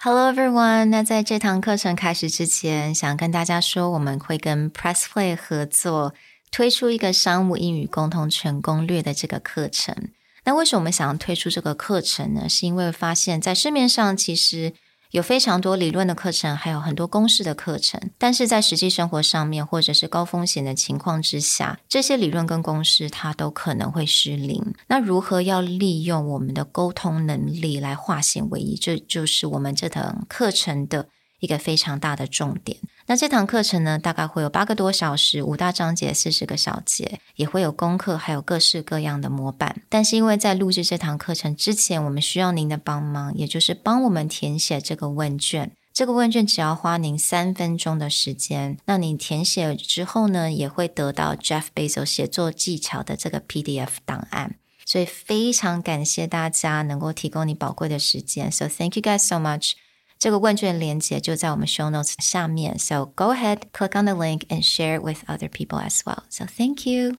Hello everyone，那在这堂课程开始之前，想跟大家说，我们会跟 PressPlay 合作推出一个商务英语沟通全攻略的这个课程。那为什么我们想要推出这个课程呢？是因为发现，在市面上其实有非常多理论的课程，还有很多公式的课程，但是在实际生活上面，或者是高风险的情况之下，这些理论跟公式它都可能会失灵。那如何要利用我们的沟通能力来化险为夷？这就是我们这堂课程的一个非常大的重点。那这堂课程呢，大概会有八个多小时，五大章节，四十个小节，也会有功课，还有各式各样的模板。但是因为在录制这堂课程之前，我们需要您的帮忙，也就是帮我们填写这个问卷。这个问卷只要花您三分钟的时间。那你填写之后呢，也会得到 Jeff Bezos 写作技巧的这个 PDF 档案。所以非常感谢大家能够提供你宝贵的时间。So thank you guys so much. 这个问卷连接就在我们 show notes 下面，so go ahead, click on the link and share it with other people as well. So thank you.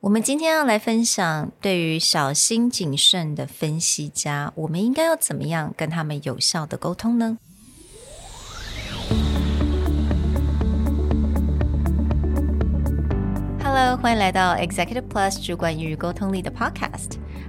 我们今天要来分享，对于小心谨慎的分析家，我们应该要怎么样跟他们有效的沟通呢？Hello，欢迎来到 Executive Plus 主管与沟通力的 Podcast。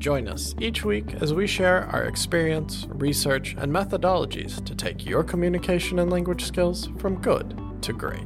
Join us each week as we share our experience, research, and methodologies to take your communication and language skills from good to great.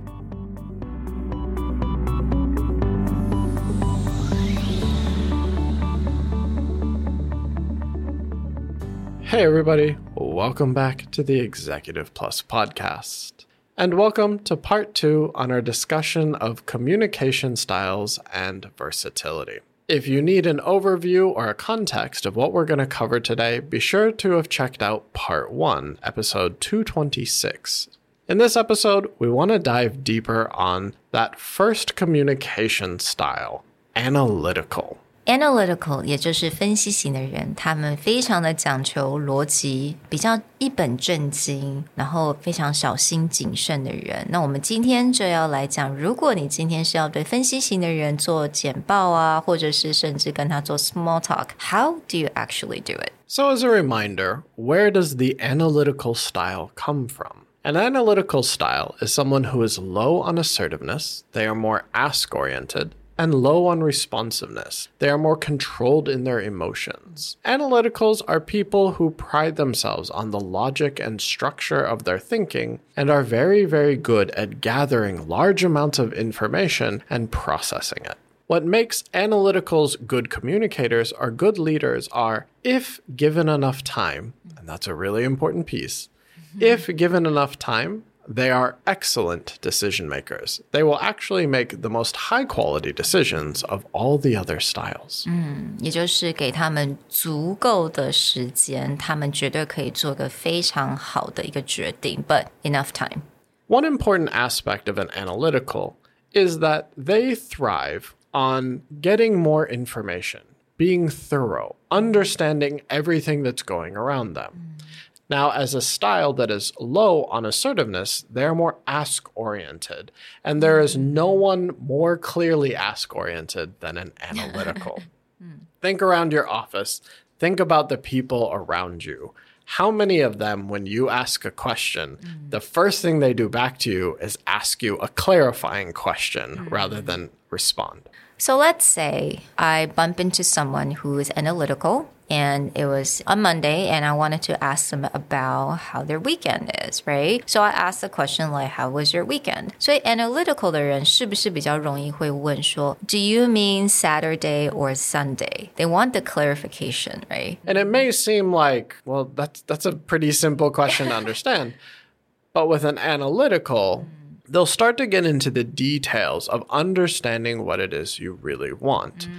Hey, everybody, welcome back to the Executive Plus podcast. And welcome to part two on our discussion of communication styles and versatility. If you need an overview or a context of what we're going to cover today, be sure to have checked out part one, episode 226. In this episode, we want to dive deeper on that first communication style analytical Analytical 也就是分析型的人，他们非常的讲求逻辑，比较一本正经，然后非常小心谨慎的人。那我们今天就要来讲，如果你今天是要对分析型的人做简报啊，或者是甚至跟他做 small talk，how do you actually do it? So, as a reminder, where does the analytical style come from? An analytical style is someone who is low on assertiveness, they are more ask oriented, and low on responsiveness. They are more controlled in their emotions. Analyticals are people who pride themselves on the logic and structure of their thinking and are very, very good at gathering large amounts of information and processing it. What makes analyticals good communicators or good leaders are if given enough time, and that's a really important piece, if given enough time, they are excellent decision makers. They will actually make the most high quality decisions of all the other styles. 嗯，也就是给他们足够的时间，他们绝对可以做个非常好的一个决定。But enough time. One important aspect of an analytical is that they thrive on getting more information, being thorough, understanding everything that's going around them. Now, as a style that is low on assertiveness, they're more ask oriented. And there is no one more clearly ask oriented than an analytical. think around your office, think about the people around you. How many of them, when you ask a question, mm. the first thing they do back to you is ask you a clarifying question mm. rather than respond? So let's say I bump into someone who is analytical and it was on Monday and I wanted to ask them about how their weekend is, right? So I asked the question like, how was your weekend? 所以 analytical 的人是不是比较容易会问说, do you mean Saturday or Sunday? They want the clarification, right? And it may seem like, well, that's, that's a pretty simple question to understand. But with an analytical, they'll start to get into the details of understanding what it is you really want. Mm.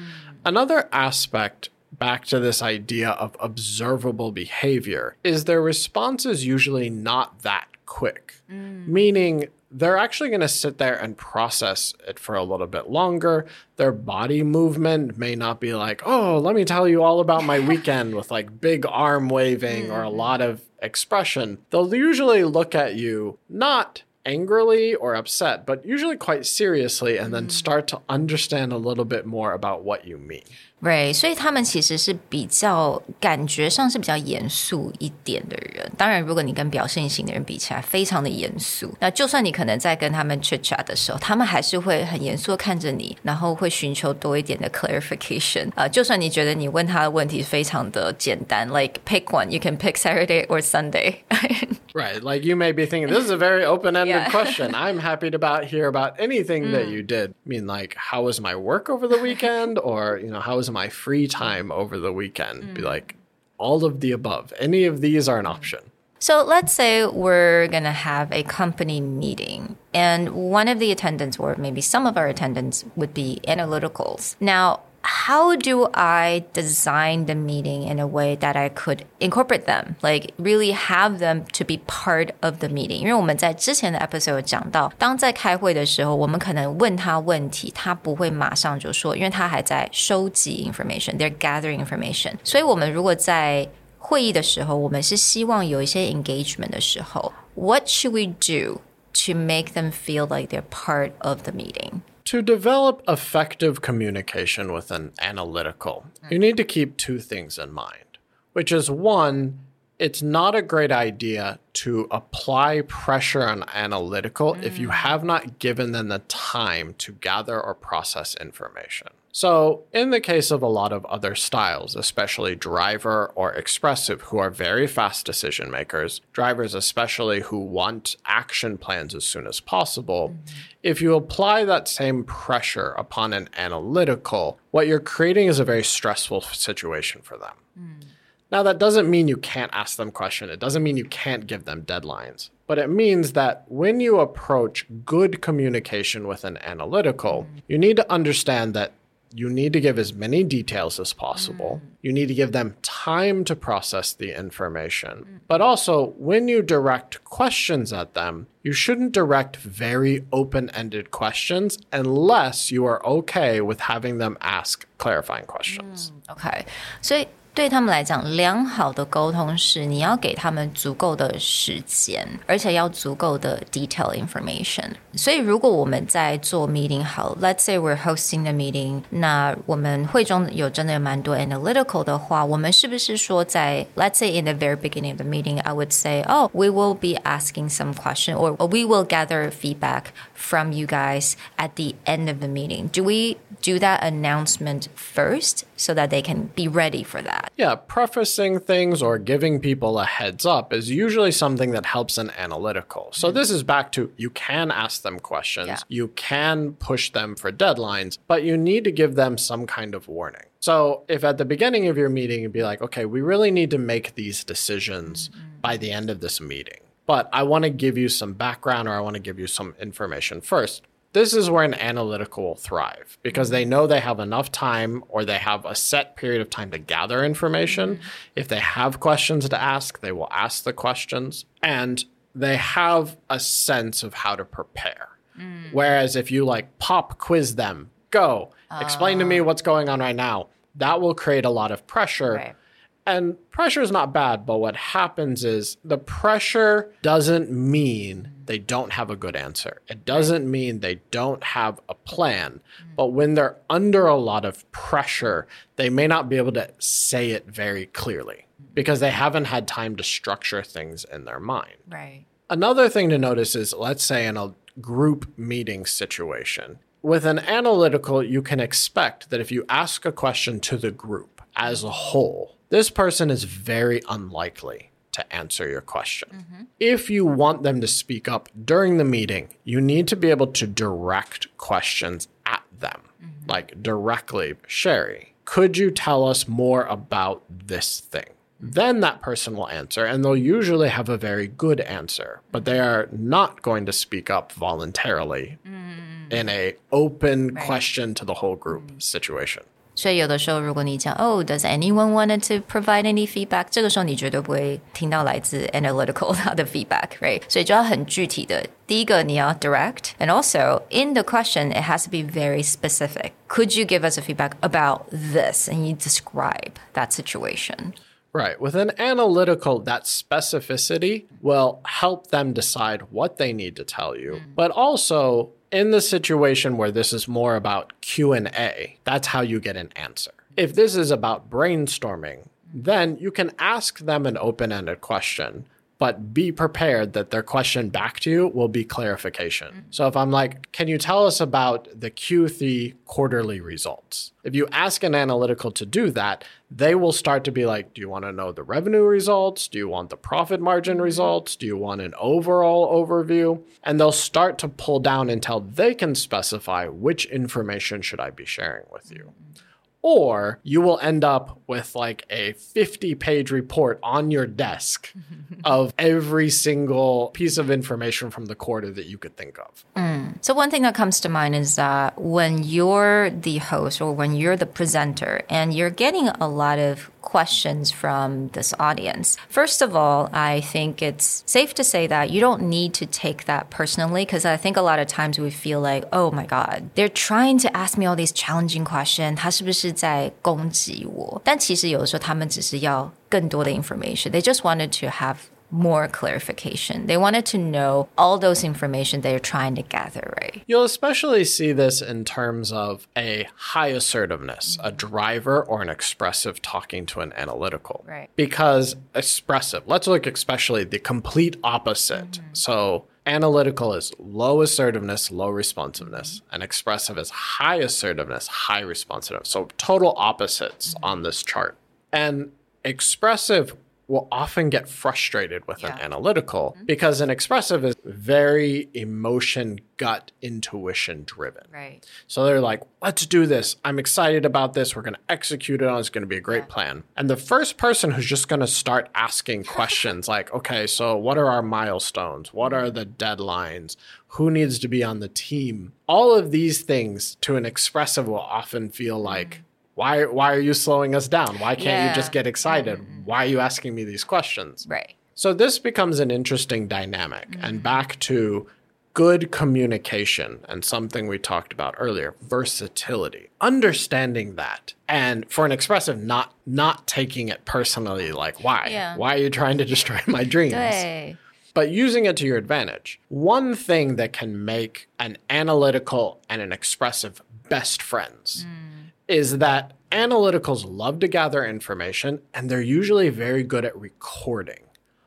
Another aspect back to this idea of observable behavior is their response is usually not that quick, mm. meaning they're actually going to sit there and process it for a little bit longer. Their body movement may not be like, oh, let me tell you all about my weekend with like big arm waving or a mm. lot of expression. They'll usually look at you not angrily or upset, but usually quite seriously and then start to understand a little bit more about what you mean. Right，所以他们其实是比较感觉上是比较严肃一点的人。当然，如果你跟表现型的人比起来，非常的严肃。那就算你可能在跟他们 chit chat 的时候，他们还是会很严肃的看着你，然后会寻求多一点的 clarification。啊、就算你觉得你问他的问题非常的简单，like pick one, you can pick Saturday or Sunday 。 Right. Like you may be thinking, this is a very open ended Yeah. question. I'm happy to about hear about anything that mm. you did. I mean, like, how was my work over the weekend? Or, you know, how was my free time over the weekend? Be mm. like, all of the above. Any of these are an option. So let's say we're going to have a company meeting, and one of the attendants, or maybe some of our attendants, would be analyticals. Now, how do I design the meeting in a way that I could incorporate them, like really have them to be part of the meeting？因为我们在之前的 episode 有讲到，当在开会的时候，我们可能问他问题，他不会马上就说，因为他还在收集 information，they're gathering information。所以我们如果在会议的时候，我们是希望有一些 engagement 的时候，What should we do to make them feel like they're part of the meeting？ To develop effective communication with an analytical, you need to keep two things in mind, which is one, it's not a great idea to apply pressure on analytical if you mm. have not given them the time to gather or process information. So, in the case of a lot of other styles, especially driver or expressive, who are very fast decision makers, drivers especially who want action plans as soon as possible, mm-hmm. if you apply that same pressure upon an analytical, what you're creating is a very stressful situation for them. Mm. Now, that doesn't mean you can't ask them questions. It doesn't mean you can't give them deadlines. But it means that when you approach good communication with an analytical, mm. you need to understand that you need to give as many details as possible. Mm. You need to give them time to process the information. Mm. But also, when you direct questions at them, you shouldn't direct very open ended questions unless you are okay with having them ask clarifying questions. Mm, OK，所以对他们来讲，良好的沟通是你要给他们足够的时间，而且要足够的 detail information。所以如果我们在做 meeting 好，Let's say we're hosting the meeting，那我们会中有真的有蛮多 analytical 的话，我们是不是说在 Let's say in the very beginning of the meeting，I would say, oh, we will be asking some question or we will gather feedback from you guys at the end of the meeting. Do we do that announcement first So that they can be ready for that? Yeah, prefacing things or giving people a heads up is usually something that helps an analytical. So mm-hmm. this is back to you can ask them questions, Yeah. you can push them for deadlines, but you need to give them some kind of warning. So if at the beginning of your meeting you'd be like, okay, we really need to make these decisions mm-hmm. by the end of this meeting. But I want to give you some background or I want to give you some information first this is where an analytical will thrive because they know they have enough time or they have a set period of time to gather information. Mm-hmm. If they have questions to ask, they will ask the questions and they have a sense of how to prepare. Mm. Whereas if you like pop quiz them, go, explain to me oh. what's going on right now, that will create a lot of pressure. Right. And pressure is not bad, but what happens is the pressure doesn't mean they don't have a good answer. It doesn't mean they don't have a plan. But when they're under a lot of pressure, they may not be able to say it very clearly because they haven't had time to structure things in their mind. Right. Another thing to notice is let's say in a group meeting situation, with an analytical, you can expect that if you ask a question to the group as a whole, this person is very unlikely to answer your question. Mm-hmm. If you want them to speak up during the meeting, you need to be able to direct questions at them, mm-hmm. like directly, Sherry, could you tell us more about this thing? Mm-hmm. Then that person will answer, and they'll usually have a very good answer, but they are not going to speak up voluntarily mm. in a open question to the whole group mm. situation. 所以有的时候，如果你讲哦，Does anyone wanted to provide any feedback？这个时候你绝对不会听到来自 analytical 它的 feedback，right？所以就要很具体的。第一个你要 direct，and also in the question it has to be very specific. Could you give us a feedback about this? And you describe that situation. Right. With an analytical, that specificity will help them decide what they need to tell you, mm. but also in the situation where this is more about Q&A, that's how you get an answer. If this is about brainstorming, then you can ask them an open-ended question but be prepared that their question back to you will be clarification. Mm-hmm. So if I'm like, can you tell us about the Q3 quarterly results? If you ask an analytical to do that, they will start to be like, do you want to know the revenue results? Do you want the profit margin mm-hmm. results? Do you want an overall overview? And they'll start to pull down until they can specify which information should I be sharing with you. Mm-hmm or you will end up with like a 50 page report on your desk of every single piece of information from the quarter that you could think of. Mm. So, one thing that comes to mind is that when you're the host or when you're the presenter and you're getting a lot of questions from this audience. First of all, I think it's safe to say that you don't need to take that personally because I think a lot of times we feel like, oh my God, they're trying to ask me all these challenging questions. 他是不是 在攻击我？但其实有的时候他们只是要更多的 information. They just wanted to have more clarification. They wanted to know all those information they're trying to gather, right? You'll especially see this in terms of a high assertiveness, a driver or an expressive talking to an analytical. Right. Because expressive, let's look especially the complete opposite. Mm-hmm. So analytical is low assertiveness, low responsiveness, mm-hmm. and expressive is high assertiveness, high responsiveness. So total opposites on this chart. And expressive will often get frustrated with yeah. an analytical mm-hmm. because an expressive is very emotion, gut, intuition driven. Right. So they're like, let's do this. I'm excited about this. We're going to execute it on. It's going to be a great yeah. plan. And the first person who's just going to start asking questions like, okay, so what are our milestones? What are the deadlines? Who needs to be on the team? All of these things to an expressive will often feel like, mm-hmm why why are you slowing us down? Why can't yeah. you just get excited? Mm-hmm. Why are you asking me these questions? Right. So this becomes an interesting dynamic. Mm-hmm. And back to good communication and something we talked about earlier, versatility. Understanding that. And for an expressive not not taking it personally like why? Yeah. Why are you trying to destroy my dreams? but using it to your advantage. One thing that can make an analytical and an expressive best friends mm is that analyticals love to gather information and they're usually very good at recording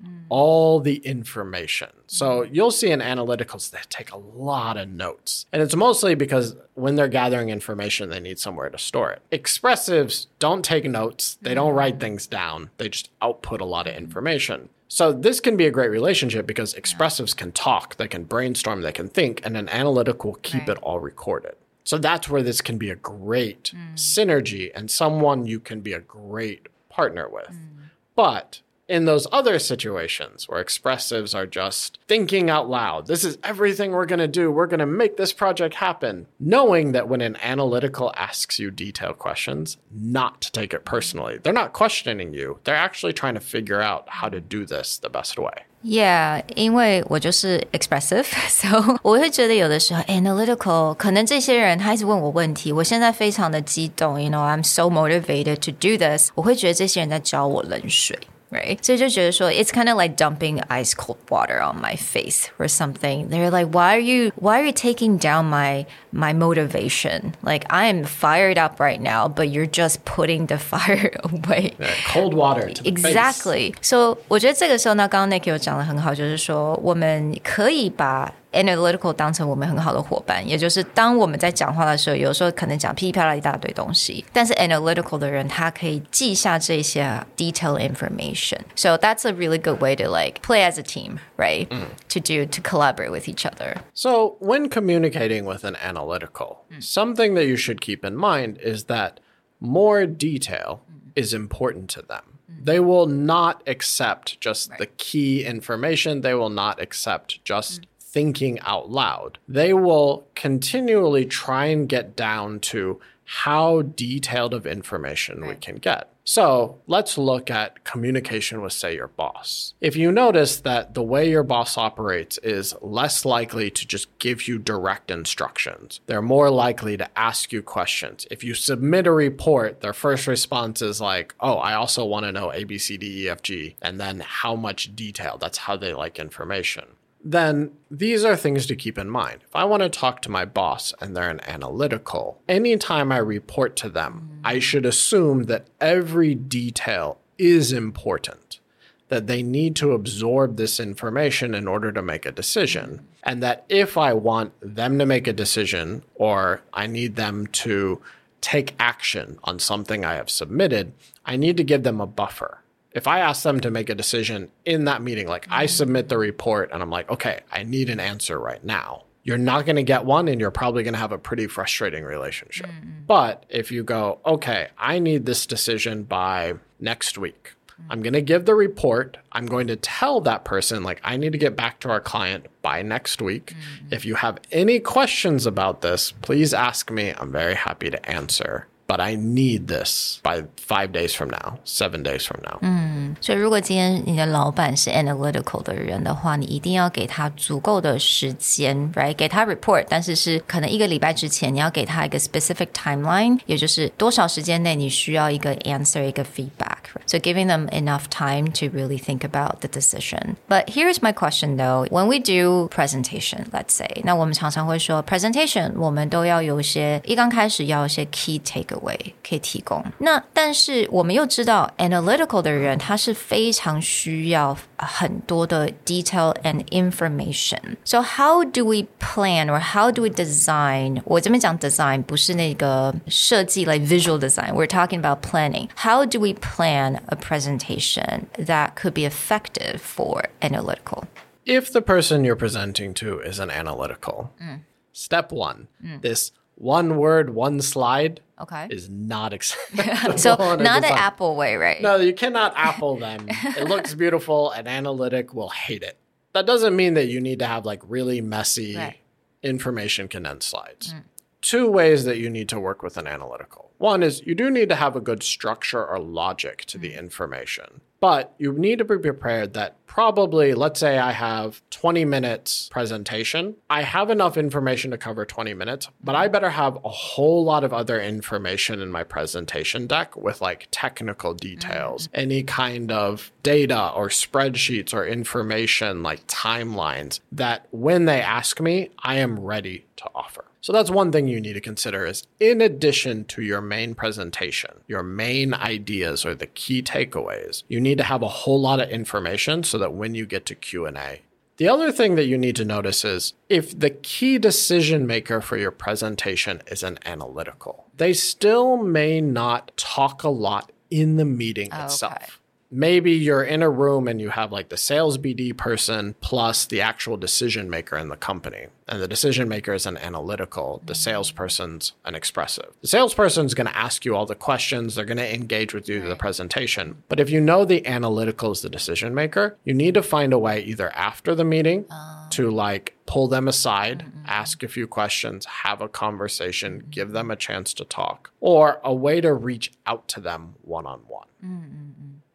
mm. all the information. So mm. you'll see in analyticals they take a lot of notes. And it's mostly because when they're gathering information, they need somewhere to store it. Expressives don't take notes, they don't write mm. things down, they just output a lot of information. So this can be a great relationship because expressives can talk, they can brainstorm, they can think, and an analytic will keep right. it all recorded. So that's where this can be a great mm. synergy and someone you can be a great partner with. Mm. But in those other situations where expressives are just thinking out loud, this is everything we're going to do. We're going to make this project happen. Knowing that when an analytical asks you detailed questions, not to take it personally. They're not questioning you, they're actually trying to figure out how to do this the best way. Yeah，因为我就是 expressive，so 我会觉得有的时候 analytical，可能这些人他一直问我问题，我现在非常的激动，you know，I'm so motivated to do this，我会觉得这些人在浇我冷水。 right? So it's kind of like dumping ice cold water on my face or something. They're like, why are you why are you taking down my my motivation? Like I am fired up right now, but you're just putting the fire away. Yeah, cold water. exactly. So 我觉得这个时候呢，刚刚 Nick 有讲的很好，就是说我们可以把 analytical 当成我们很好的伙伴，也就是当我们在讲话的时候，有时候可能讲噼里啪啦一大堆东西，但是 analytical 的人他可以记下这些 detailed information. So that's a really good way to like play as a team, right? Mm. To do to collaborate with each other. So when communicating with an analytical, mm. something that you should keep in mind is that more detail mm. is important to them mm. they will not accept just right. the key information. They will not accept just mm thinking out loud. They will continually try and get down to how detailed of information we can get. So let's look at communication with, say, your boss. If you notice that the way your boss operates is less likely to just give you direct instructions, they're more likely to ask you questions. If you submit a report, their first response is like, oh, I also want to know A, B, C, D, E, F, G, and then how much detail. That's how they like information then these are things to keep in mind. If I want to talk to my boss and they're an analytical, anytime I report to them, I should assume that every detail is important, that they need to absorb this information in order to make a decision. And that if I want them to make a decision or I need them to take action on something I have submitted, I need to give them a buffer if I ask them to make a decision in that meeting, like I submit the report and I'm like, okay, I need an answer right now. You're not going to get one and you're probably going to have a pretty frustrating relationship. Mm-hmm. But if you go, okay, I need this decision by next week. Mm-hmm. I'm going to give the report. I'm going to tell that person, like, I need to get back to our client by next week. Mm-hmm. If you have any questions about this, please ask me. I'm very happy to answer but I need this by five days from now, seven days from now. 嗯，所以如果今天你的老板是 analytical 的人的话，你一定要给他足够的时间，right？给他 report，但是是可能一个礼拜之前，你要给他一个 specific timeline，也就是多少时间内你需要一个 answer，一个 feedback。 So giving them enough time to really think about the decision. But here's my question though: When we do presentation, let's say，那我们常常会说 presentation，我们都要有一些一刚开始要一些 key take。位可以提供。那但是我们又知道，analytical 的人他是非常需要很多的 detail and information. So how do we plan or how do we design？我这边讲 design 不是那个设计 like visual design. We're talking about planning. How do we plan A presentation that could be effective for analytical? If the person you're presenting to is an analytical, mm. step one, mm. this one word, one slide okay. is not acceptable. so not the Apple way, right? No, you cannot Apple them. it looks beautiful. An analytic will hate it. That doesn't mean that you need to have like really messy right. information condensed slides. Mm. Two ways that you need to work with an analytical. One is you do need to have a good structure or logic to mm. the information. But you need to be prepared that probably, let's say I have 20 minutes presentation. I have enough information to cover 20 minutes, but I better have a whole lot of other information in my presentation deck with like technical details, mm-hmm. any kind of data or spreadsheets or information like timelines that when they ask me, I am ready to offer. So that's one thing you need to consider is in addition to your main presentation, your main ideas or the key takeaways, you need to have a whole lot of information so that when you get to Q&A, the other thing that you need to notice is if the key decision maker for your presentation is an analytical, they still may not talk a lot in the meeting oh, itself. Maybe you're in a room and you have like the sales BD person plus the actual decision maker in the company. And the decision maker is an analytical, the mm-hmm. salesperson's an expressive. The salesperson's going to ask you all the questions, they're going to engage with you right. the presentation. But if you know the analytical is the decision maker, you need to find a way either after the meeting uh. to like pull them aside, mm-hmm. ask a few questions, have a conversation, give them a chance to talk, or a way to reach out to them one on one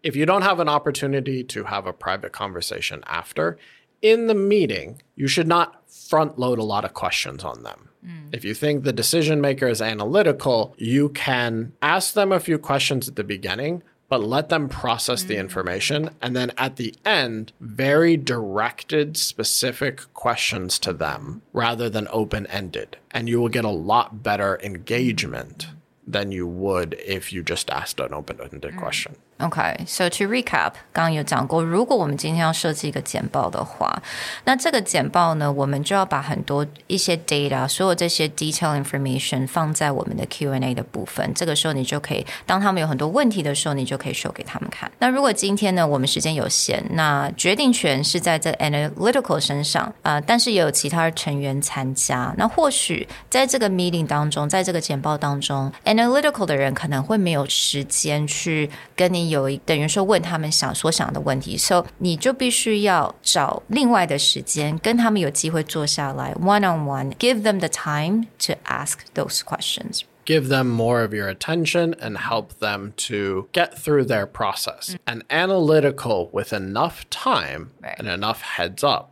if you don't have an opportunity to have a private conversation after, in the meeting, you should not front load a lot of questions on them. Mm. If you think the decision maker is analytical, you can ask them a few questions at the beginning, but let them process mm. the information. And then at the end, very directed, specific questions to them rather than open ended. And you will get a lot better engagement than you would if you just asked an open ended mm. question. OK，so to recap，刚刚有讲过，如果我们今天要设计一个简报的话，那这个简报呢，我们就要把很多一些 data，所有这些 detail information 放在我们的 Q&A 的部分。这个时候你就可以，当他们有很多问题的时候，你就可以 show 给他们看。那如果今天呢，我们时间有限，那决定权是在这 analytical 身上啊，但是也有其他成员参加。那或许在这个 meeting 当中，在这个简报当中，analytical 的人可能会没有时间去跟你。有等于说问他们想所想的问题，so 你就必须要找另外的时间跟他们有机会坐下来 one on one，give them the time to ask those questions。 give them more of your attention and help them to get through their process. And analytical with enough time Right. and enough heads up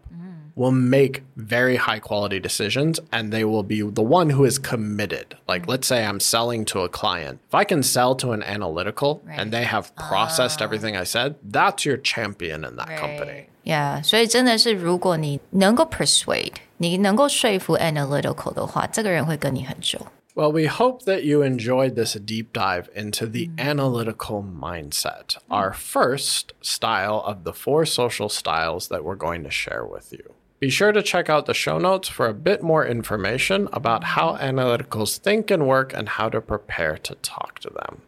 will make very high quality decisions and they will be the one who is committed. Like, let's say I'm selling to a client. If I can sell to an analytical Right. and they have processed everything I said, that's your champion in that company. Yeah，所以真的是，如果你能够 persuade，你能够说服 analytical 的话，这个人会跟你很久。 Well, we hope that you enjoyed this deep dive into the analytical mindset, our first style of the four social styles that we're going to share with you. Be sure to check out the show notes for a bit more information about how analyticals think and work and how to prepare to talk to them.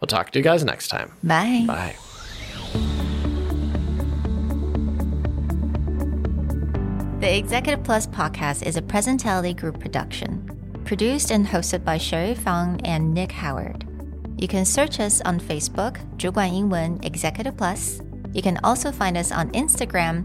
We'll talk to you guys next time. Bye. Bye. The Executive Plus podcast is a Presentality Group production, produced and hosted by Sherry Fang and Nick Howard. You can search us on Facebook, 主管英文 Executive Plus. You can also find us on Instagram,